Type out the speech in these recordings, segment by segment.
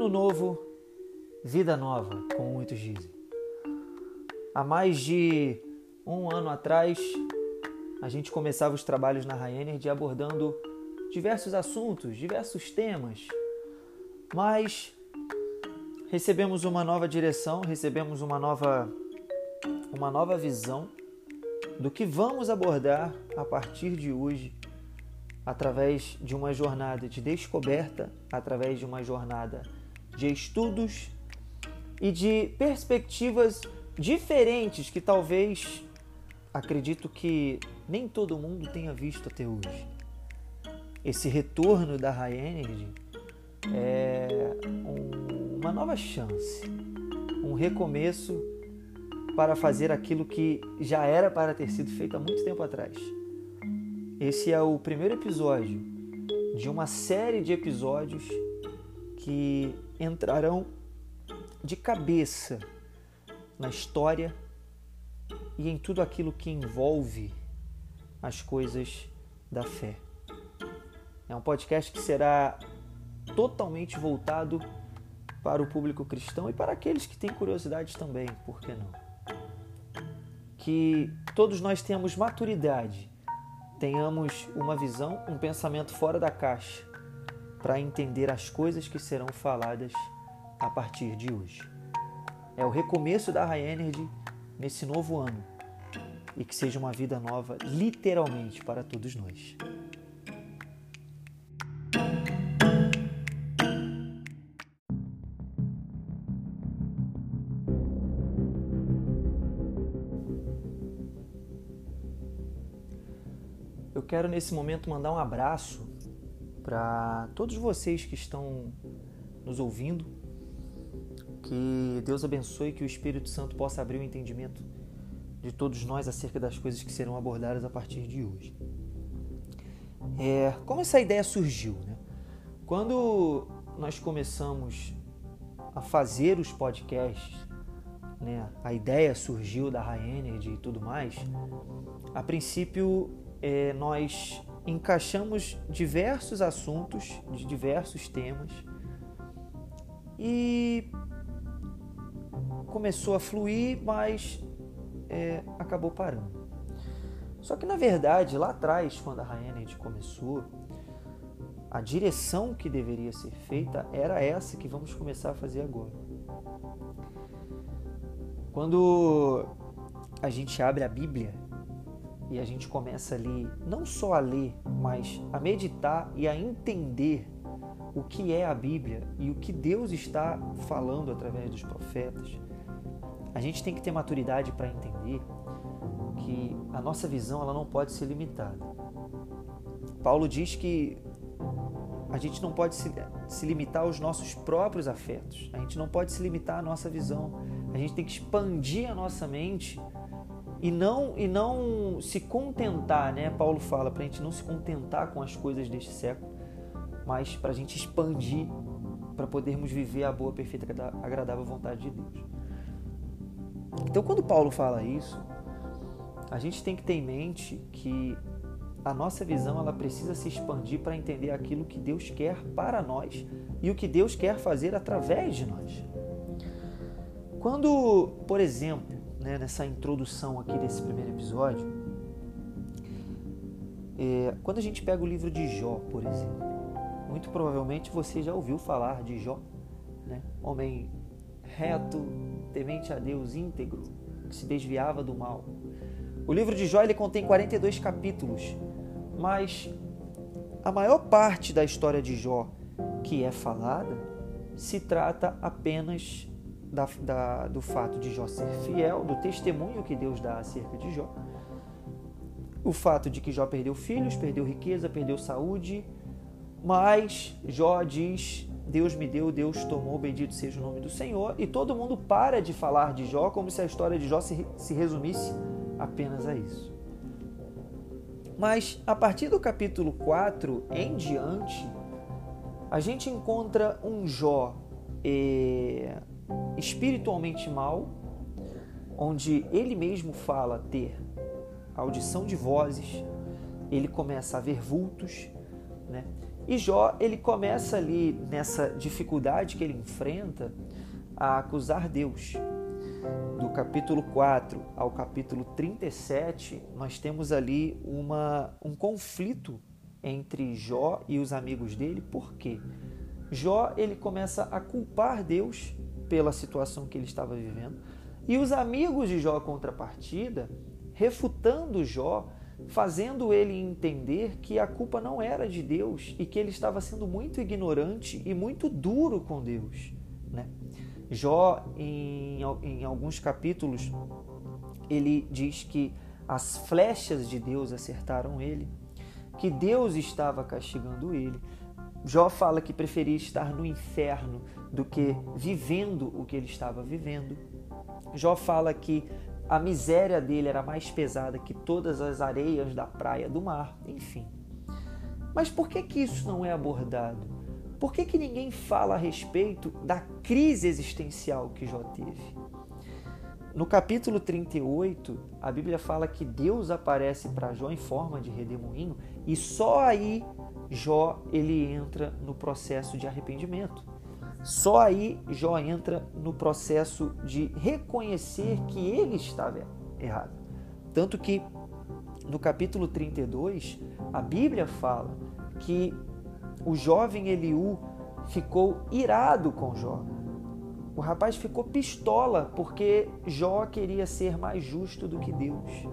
Ano novo, vida nova, como muitos dizem. Há mais de um ano atrás, a gente começava os trabalhos na High abordando diversos assuntos, diversos temas, mas recebemos uma nova direção, recebemos uma nova, uma nova visão do que vamos abordar a partir de hoje através de uma jornada de descoberta, através de uma jornada de estudos e de perspectivas diferentes que talvez acredito que nem todo mundo tenha visto até hoje. Esse retorno da High Energy é um, uma nova chance, um recomeço para fazer aquilo que já era para ter sido feito há muito tempo atrás esse é o primeiro episódio de uma série de episódios que entrarão de cabeça na história e em tudo aquilo que envolve as coisas da fé. É um podcast que será totalmente voltado para o público cristão e para aqueles que têm curiosidade também, por que não? Que todos nós tenhamos maturidade tenhamos uma visão, um pensamento fora da caixa para entender as coisas que serão faladas a partir de hoje. É o recomeço da High Energy nesse novo ano e que seja uma vida nova, literalmente, para todos nós. Eu quero nesse momento mandar um abraço para todos vocês que estão nos ouvindo. Que Deus abençoe, que o Espírito Santo possa abrir o entendimento de todos nós acerca das coisas que serão abordadas a partir de hoje. É, como essa ideia surgiu? Né? Quando nós começamos a fazer os podcasts, né, a ideia surgiu da High Energy e tudo mais, a princípio é, nós encaixamos diversos assuntos de diversos temas e começou a fluir, mas é, acabou parando. Só que na verdade, lá atrás, quando a Ryaned começou, a direção que deveria ser feita era essa que vamos começar a fazer agora. Quando a gente abre a Bíblia e a gente começa ali não só a ler, mas a meditar e a entender o que é a Bíblia e o que Deus está falando através dos profetas, a gente tem que ter maturidade para entender que a nossa visão ela não pode ser limitada. Paulo diz que a gente não pode se, se limitar aos nossos próprios afetos, a gente não pode se limitar à nossa visão, a gente tem que expandir a nossa mente e não e não se contentar, né? Paulo fala para a gente não se contentar com as coisas deste século, mas para a gente expandir para podermos viver a boa, perfeita, agradável vontade de Deus. Então, quando Paulo fala isso, a gente tem que ter em mente que a nossa visão ela precisa se expandir para entender aquilo que Deus quer para nós e o que Deus quer fazer através de nós. Quando, por exemplo, né, nessa introdução aqui desse primeiro episódio, é, quando a gente pega o livro de Jó, por exemplo, muito provavelmente você já ouviu falar de Jó, né? homem reto, temente a Deus, íntegro, que se desviava do mal. O livro de Jó ele contém 42 capítulos, mas a maior parte da história de Jó que é falada se trata apenas da, da, do fato de Jó ser fiel, do testemunho que Deus dá acerca de Jó, o fato de que Jó perdeu filhos, perdeu riqueza, perdeu saúde, mas Jó diz: Deus me deu, Deus tomou, bendito seja o nome do Senhor, e todo mundo para de falar de Jó como se a história de Jó se, se resumisse apenas a isso. Mas a partir do capítulo 4 em diante, a gente encontra um Jó eh, espiritualmente mal, onde ele mesmo fala ter audição de vozes, ele começa a ver vultos, né? E Jó, ele começa ali nessa dificuldade que ele enfrenta a acusar Deus. Do capítulo 4 ao capítulo 37, nós temos ali uma, um conflito entre Jó e os amigos dele. Por quê? Jó ele começa a culpar Deus pela situação que ele estava vivendo. E os amigos de Jó, contrapartida, refutando Jó, fazendo ele entender que a culpa não era de Deus e que ele estava sendo muito ignorante e muito duro com Deus. Né? Jó, em, em alguns capítulos, ele diz que as flechas de Deus acertaram ele, que Deus estava castigando ele. Jó fala que preferia estar no inferno do que vivendo o que ele estava vivendo. Jó fala que a miséria dele era mais pesada que todas as areias da praia do mar, enfim. Mas por que, que isso não é abordado? Por que, que ninguém fala a respeito da crise existencial que Jó teve? No capítulo 38, a Bíblia fala que Deus aparece para Jó em forma de redemoinho e só aí Jó ele entra no processo de arrependimento. Só aí Jó entra no processo de reconhecer que ele estava errado. Tanto que no capítulo 32, a Bíblia fala que o jovem Eliú ficou irado com Jó. O rapaz ficou pistola porque Jó queria ser mais justo do que Deus.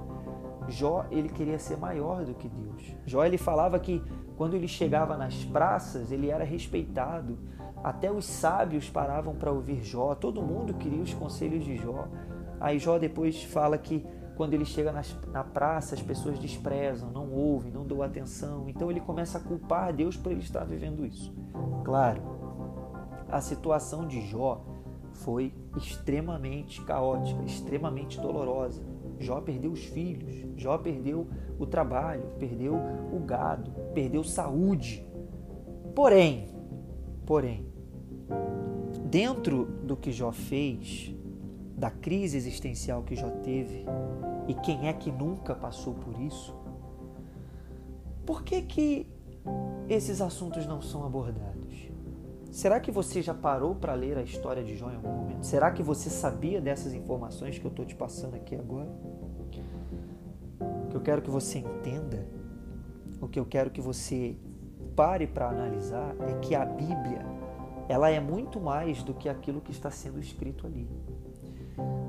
Jó, ele queria ser maior do que Deus. Jó, ele falava que quando ele chegava nas praças, ele era respeitado. Até os sábios paravam para ouvir Jó, todo mundo queria os conselhos de Jó. Aí Jó depois fala que quando ele chega nas, na praça, as pessoas desprezam, não ouvem, não dão atenção. Então ele começa a culpar Deus por ele estar vivendo isso. Claro, a situação de Jó foi extremamente caótica, extremamente dolorosa. Jó perdeu os filhos, Jó perdeu o trabalho, perdeu o gado, perdeu saúde. Porém, porém, dentro do que Jó fez, da crise existencial que Jó teve, e quem é que nunca passou por isso? Por que que esses assuntos não são abordados? Será que você já parou para ler a história de Jó em algum momento? Será que você sabia dessas informações que eu estou te passando aqui agora? O que eu quero que você entenda, o que eu quero que você pare para analisar é que a Bíblia, ela é muito mais do que aquilo que está sendo escrito ali.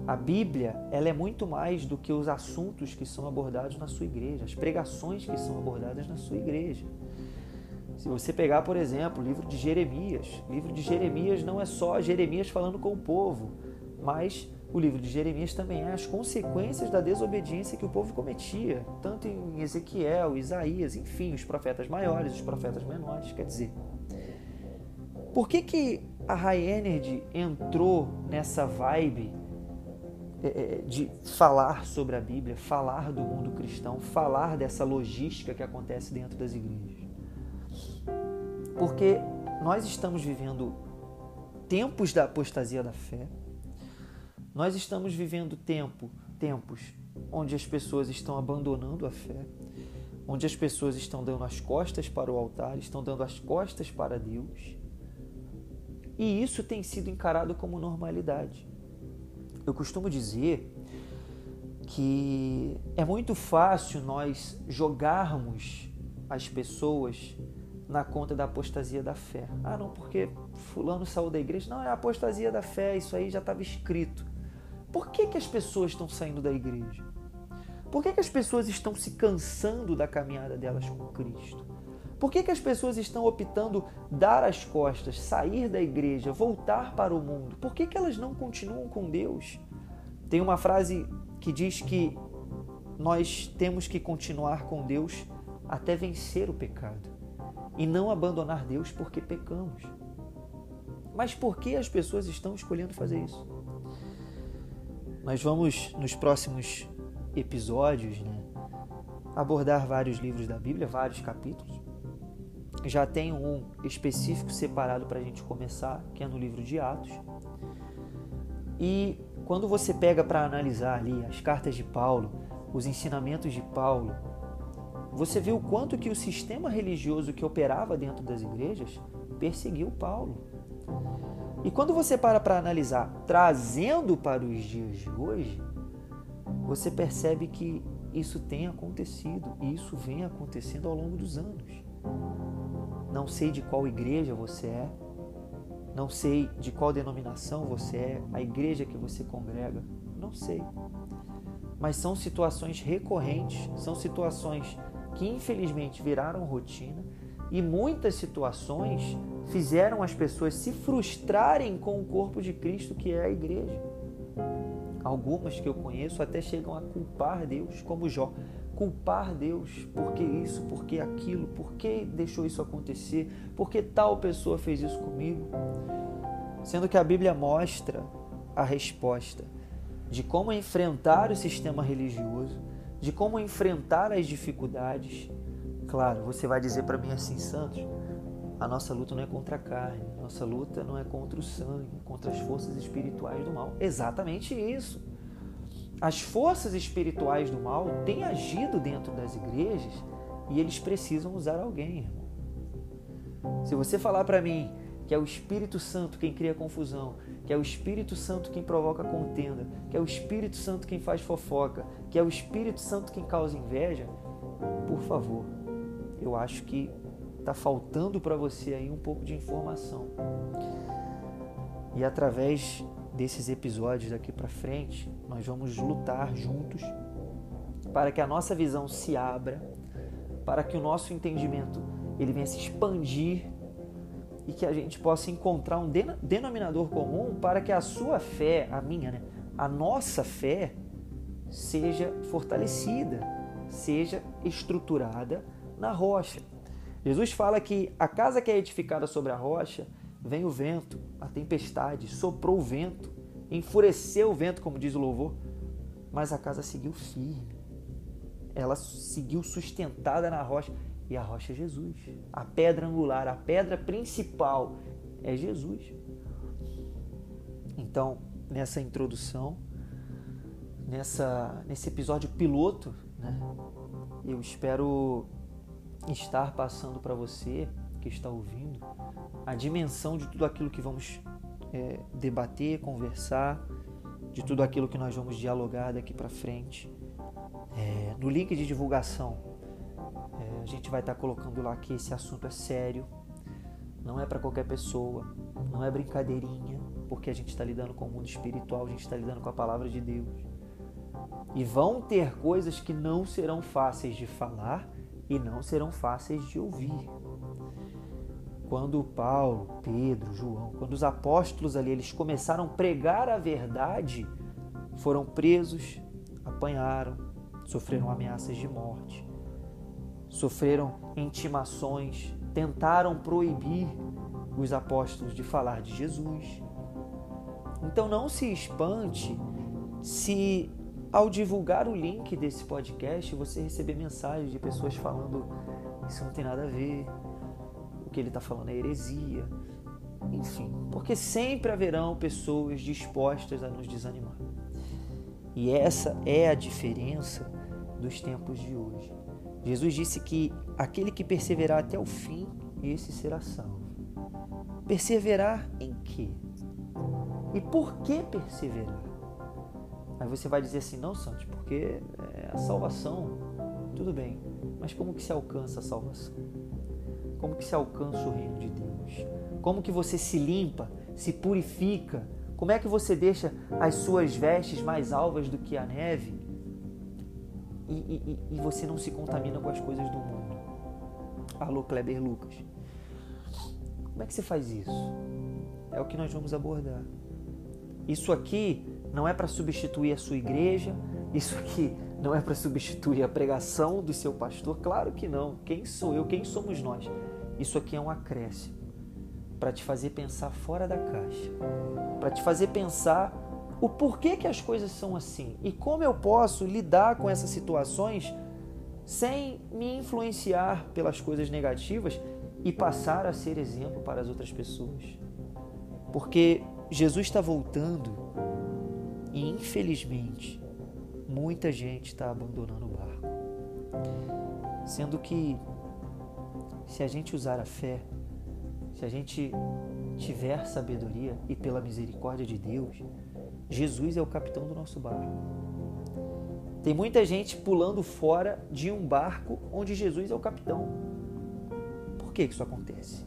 A Bíblia, ela é muito mais do que os assuntos que são abordados na sua igreja, as pregações que são abordadas na sua igreja. Se você pegar, por exemplo, o livro de Jeremias, o livro de Jeremias não é só Jeremias falando com o povo, mas o livro de Jeremias também é as consequências da desobediência que o povo cometia, tanto em Ezequiel, Isaías, enfim, os profetas maiores, os profetas menores. Quer dizer, por que, que a High Energy entrou nessa vibe é, é, de falar sobre a Bíblia, falar do mundo cristão, falar dessa logística que acontece dentro das igrejas? Porque nós estamos vivendo tempos da apostasia da fé, nós estamos vivendo tempo, tempos onde as pessoas estão abandonando a fé, onde as pessoas estão dando as costas para o altar, estão dando as costas para Deus. E isso tem sido encarado como normalidade. Eu costumo dizer que é muito fácil nós jogarmos as pessoas na conta da apostasia da fé. Ah, não, porque fulano saiu da igreja. Não, é a apostasia da fé, isso aí já estava escrito. Por que, que as pessoas estão saindo da igreja? Por que, que as pessoas estão se cansando da caminhada delas com Cristo? Por que, que as pessoas estão optando dar as costas, sair da igreja, voltar para o mundo? Por que, que elas não continuam com Deus? Tem uma frase que diz que nós temos que continuar com Deus até vencer o pecado e não abandonar Deus porque pecamos. Mas por que as pessoas estão escolhendo fazer isso? Nós vamos nos próximos episódios né, abordar vários livros da Bíblia, vários capítulos. Já tem um específico separado para a gente começar, que é no livro de Atos. E quando você pega para analisar ali as cartas de Paulo, os ensinamentos de Paulo, você viu o quanto que o sistema religioso que operava dentro das igrejas perseguiu Paulo. E quando você para para analisar, trazendo para os dias de hoje, você percebe que isso tem acontecido e isso vem acontecendo ao longo dos anos. Não sei de qual igreja você é, não sei de qual denominação você é, a igreja que você congrega, não sei. Mas são situações recorrentes, são situações que infelizmente viraram rotina e muitas situações fizeram as pessoas se frustrarem com o corpo de Cristo que é a igreja. Algumas que eu conheço até chegam a culpar Deus, como Jó. Culpar Deus, por que isso, por que aquilo, por que deixou isso acontecer, por que tal pessoa fez isso comigo. Sendo que a Bíblia mostra a resposta de como enfrentar o sistema religioso, de como enfrentar as dificuldades. Claro, você vai dizer para mim assim, Santos, a nossa luta não é contra a carne, a nossa luta não é contra o sangue, contra as forças espirituais do mal. Exatamente isso. As forças espirituais do mal têm agido dentro das igrejas e eles precisam usar alguém, irmão. Se você falar para mim que é o Espírito Santo quem cria confusão, que é o Espírito Santo quem provoca contenda, que é o Espírito Santo quem faz fofoca, que é o Espírito Santo quem causa inveja, por favor, eu acho que está faltando para você aí um pouco de informação. E através desses episódios daqui para frente, nós vamos lutar juntos para que a nossa visão se abra, para que o nosso entendimento ele venha se expandir e que a gente possa encontrar um denominador comum para que a sua fé, a minha, né, a nossa fé seja fortalecida, seja estruturada na rocha. Jesus fala que a casa que é edificada sobre a rocha, vem o vento, a tempestade, soprou o vento, enfureceu o vento, como diz o louvor, mas a casa seguiu firme. Ela seguiu sustentada na rocha, e a rocha é Jesus. A pedra angular, a pedra principal é Jesus. Então, nessa introdução, nessa, nesse episódio piloto, né, eu espero estar passando para você que está ouvindo a dimensão de tudo aquilo que vamos é, debater, conversar, de tudo aquilo que nós vamos dialogar daqui para frente. É, no link de divulgação, é, a gente vai estar tá colocando lá que esse assunto é sério, não é para qualquer pessoa, não é brincadeirinha, porque a gente está lidando com o mundo espiritual, a gente está lidando com a palavra de Deus. E vão ter coisas que não serão fáceis de falar e não serão fáceis de ouvir. Quando Paulo, Pedro, João, quando os apóstolos ali eles começaram a pregar a verdade, foram presos, apanharam, sofreram ameaças de morte, sofreram intimações, tentaram proibir os apóstolos de falar de Jesus. Então não se espante se ao divulgar o link desse podcast, você receber mensagens de pessoas falando isso não tem nada a ver, o que ele está falando é heresia, enfim, porque sempre haverão pessoas dispostas a nos desanimar. E essa é a diferença dos tempos de hoje. Jesus disse que aquele que perseverar até o fim, esse será salvo. Perseverar em quê? E por que perseverar? Aí você vai dizer assim, não, Santos, porque é, a salvação, tudo bem, mas como que se alcança a salvação? Como que se alcança o reino de Deus? Como que você se limpa, se purifica? Como é que você deixa as suas vestes mais alvas do que a neve? E, e, você não se contamina com as coisas do mundo. Alô, Kleber Lucas. Como é que você faz isso? É o que nós vamos abordar. Isso aqui não é para substituir a sua igreja, isso aqui não é para substituir a pregação do seu pastor, claro que não. Quem sou eu? Quem somos nós? Isso aqui é um acréscimo para te fazer pensar fora da caixa, para te fazer pensar o porquê que as coisas são assim e como eu posso lidar com essas situações sem me influenciar pelas coisas negativas e passar a ser exemplo para as outras pessoas. Porque Jesus está voltando e infelizmente muita gente está abandonando o barco. Sendo que se a gente usar a fé, se a gente tiver sabedoria e pela misericórdia de Deus, Jesus é o capitão do nosso barco. Tem muita gente pulando fora de um barco onde Jesus é o capitão. Por que isso acontece?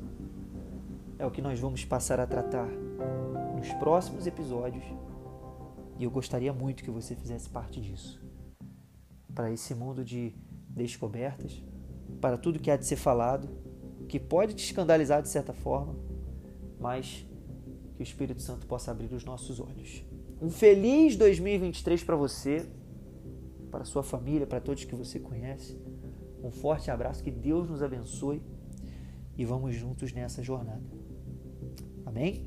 É o que nós vamos passar a tratar nos próximos episódios e eu gostaria muito que você fizesse parte disso. Para esse mundo de descobertas, para tudo que há de ser falado, que pode te escandalizar de certa forma, mas que o Espírito Santo possa abrir os nossos olhos. Um feliz 2023 para você, para sua família, para todos que você conhece. Um forte abraço, que Deus nos abençoe e vamos juntos nessa jornada. Amém?